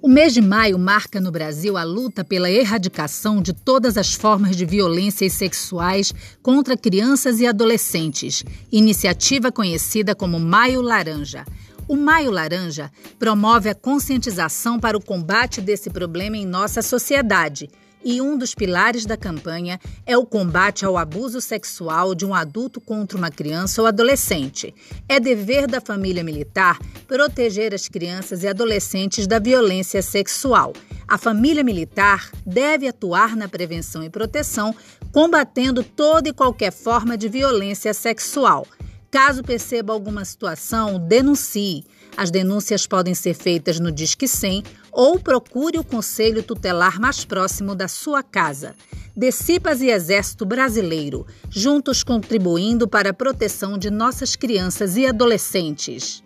O mês de maio marca no Brasil a luta pela erradicação de todas as formas de violências sexuais contra crianças e adolescentes, iniciativa conhecida como Maio Laranja. O Maio Laranja promove a conscientização para o combate desse problema em nossa sociedade e um dos pilares da campanha é o combate ao abuso sexual de um adulto contra uma criança ou adolescente. É dever da família militar proteger as crianças e adolescentes da violência sexual. A família militar deve atuar na prevenção e proteção, combatendo toda e qualquer forma de violência sexual. Caso perceba alguma situação, denuncie. As denúncias podem ser feitas no Disque 100 ou procure o conselho tutelar mais próximo da sua casa. Decipas e Exército Brasileiro, juntos contribuindo para a proteção de nossas crianças e adolescentes.